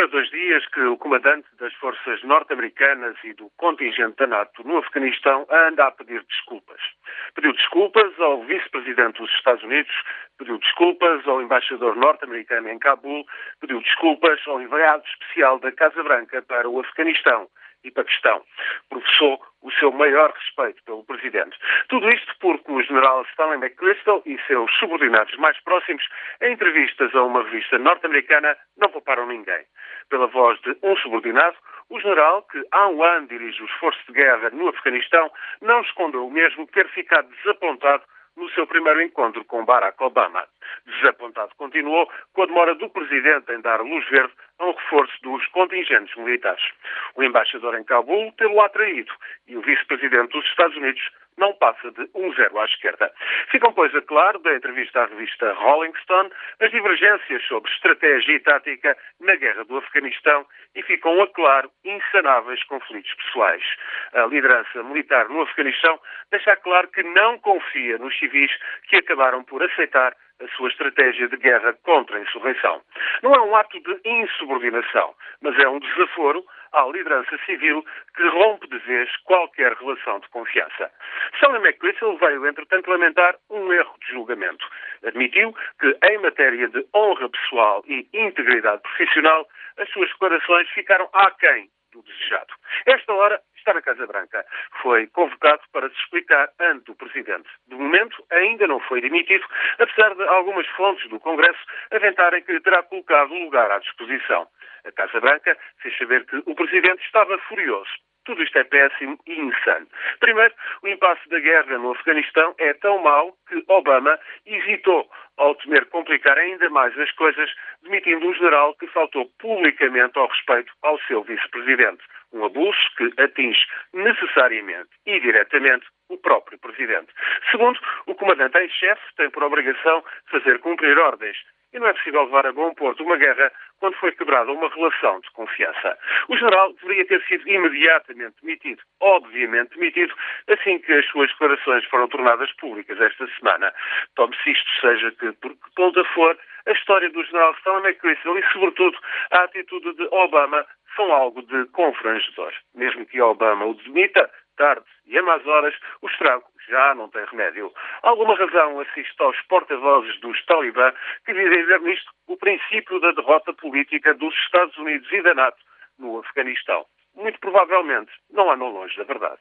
para dois dias que o comandante das forças norte-americanas e do contingente da NATO no Afeganistão anda a pedir desculpas. Pediu desculpas ao vice-presidente dos Estados Unidos, pediu desculpas ao embaixador norte-americano em Cabul, pediu desculpas ao enviado especial da Casa Branca para o Afeganistão e Paquistão. Professou o seu maior respeito pelo Presidente. Tudo isto porque o general Stanley McChrystal e seus subordinados mais próximos, em entrevistas a uma revista norte-americana, não pouparam ninguém. Pela voz de um subordinado, o general, que há um ano dirige o esforço de guerra no Afeganistão, não escondeu o mesmo ter ficado desapontado no seu primeiro encontro com Barack Obama. Desapontado continuou com a demora do Presidente em dar luz verde a um reforço dos contingentes militares. O embaixador em Cabul teve-o atraído e o vice-presidente dos Estados Unidos não passa de um zero à esquerda. Ficam, pois, a claro, da entrevista à revista Rolling Stone, as divergências sobre estratégia e tática na guerra do Afeganistão e ficam a claro insanáveis conflitos pessoais. A liderança militar no Afeganistão deixa claro que não confia nos civis que acabaram por aceitar a sua estratégia de guerra contra a insurreição. Não é um ato de insubordinação, mas é um desaforo à liderança civil que rompe de vez qualquer relação de confiança. Stanley McChrystal veio, entretanto, lamentar um erro de julgamento. Admitiu que, em matéria de honra pessoal e integridade profissional, as suas declarações ficaram aquém do desejado. Esta hora está na Casa Branca. Foi convocado para se explicar ante o Presidente. De momento, ainda não foi demitido, apesar de algumas fontes do Congresso aventarem que terá colocado o lugar à disposição. A Casa Branca fez saber que o Presidente estava furioso. Tudo isto é péssimo e insano. Primeiro, o impasse da guerra no Afeganistão é tão mau que Obama hesitou ao temer complicar ainda mais as coisas, demitindo um general que faltou publicamente ao respeito ao seu vice-presidente. Um abuso que atinge necessariamente e diretamente o próprio presidente. Segundo, o comandante em chefe tem por obrigação fazer cumprir ordens e não é possível levar a bom porto uma guerra quando foi quebrada uma relação de confiança. O general deveria ter sido imediatamente demitido, obviamente demitido, assim que as suas declarações foram tornadas públicas esta semana. Tome-se isto, seja que por que ponta for, a história do general Stanley McChrystal e, sobretudo, a atitude de Obama são algo de confrangedor. Mesmo que Obama o demita, tarde e a más horas, o estrago já não tem remédio. Alguma razão assiste aos porta-vozes dos talibã que dizem ver nisto o princípio da derrota política dos Estados Unidos e da NATO no Afeganistão. Muito provavelmente não andam longe da verdade.